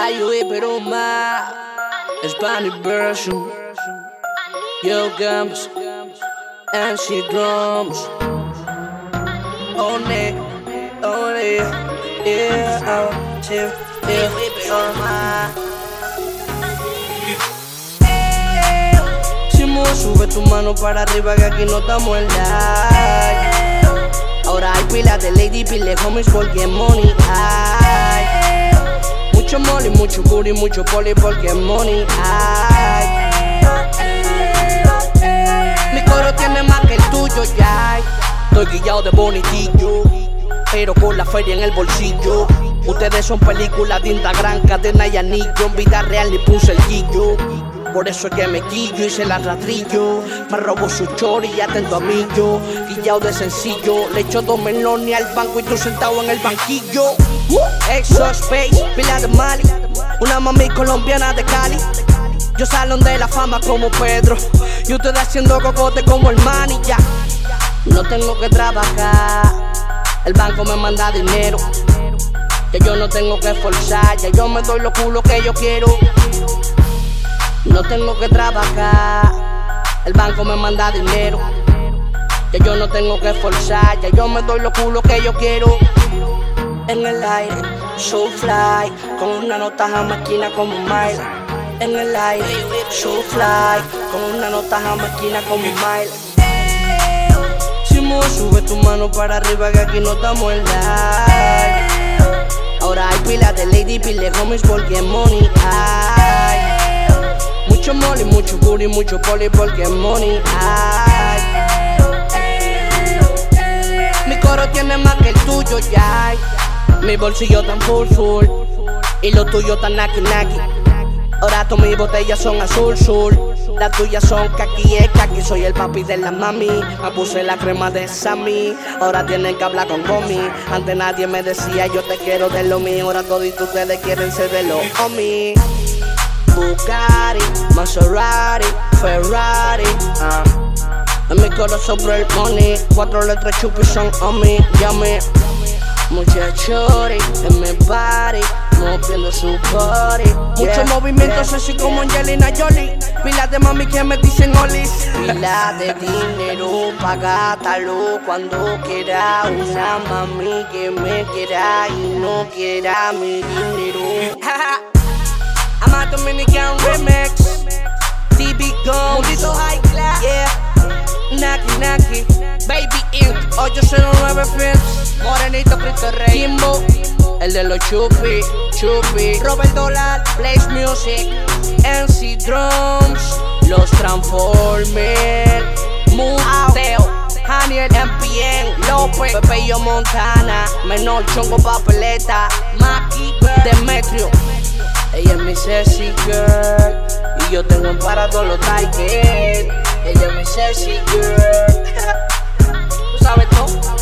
Ayude pero más Spanish version Yo Gams MC Drums. On it, on it Yeah, oh, chill, yeah, pero más sube tu mano para arriba que aquí no estamos en live Ahora hay pilas de lady, pile homies porque money hay Mucho money, mucho booty, mucho poli porque money hay. Mi coro tiene más que el tuyo ya. Estoy guillado de bonitillo Pero con la feria en el bolsillo. Ustedes son películas de Instagram, cadena y anillo. En vida real ni puse el guillo por eso es que me quillo y se la rastrillo. Me robo su chori y atento a mí yo. Guillao de sencillo. Le echo dos melones al banco y tú sentado en el banquillo. Exo Space, pila de Mali. Una mami colombiana de Cali. Yo salón de la fama como Pedro. Y ustedes haciendo cocote como el man y ya. No tengo que trabajar. El banco me manda dinero. Que yo no tengo que esforzar. Ya yo me doy los culos que yo quiero. No tengo que trabajar, el banco me manda dinero. Ya yo no tengo que esforzar, ya yo me doy los culos que yo quiero. En el aire, so fly, con una nota jamaquina como Mile. En el aire, so fly, con una nota jamaquina como Mile. Simón, sube tu mano para arriba que aquí no estamos en. Ahora hay pilas de lady, pile homies porque money hay. Mucho money, mucho booty, mucho poli porque money hay. Mi coro tiene más que el tuyo ya. Mi bolsillo tan full full y lo tuyo tan naki naki. Ahora todas mis botellas son azul azul. Las tuyas son kaki es kaki. Soy el papi de la mami. Me puse la crema de Sammy. Ahora tienen que hablar con Gomi. Antes nadie me decía yo te quiero de lo mío. Ahora todos ustedes quieren ser de los homies. Bugatti, Maserati, Ferrari. En mi coro sobre el money, cuatro letras chupis son on me, llame. Mucha chori en mi body, moviendo su body. Mucho movimiento así como Angelina Jolie. Pilas de mami que me dicen olis. Pila de dinero pa' gastarlo cuando quiera. Una mami que me quiera y no quiera mi dinero. Dominican remix. DB Guns. Mundito High Class. Yeah. Naki Naki. Baby Ink. 809 Films. Morenito Cristo Rey. Kimbo. El de los chupi. Chupi. Robert Dollar. Place Music. NC Drums. Los Transformers. Muteo. Haniel MPN. López. Pepeyo Montana. Menor Chongo Papeleta. Maki. Demetrio. Ella es mi sexy girl. Y yo tengo en para todos los Tiger. Ella es mi sexy girl. ¿Tú sabes todo?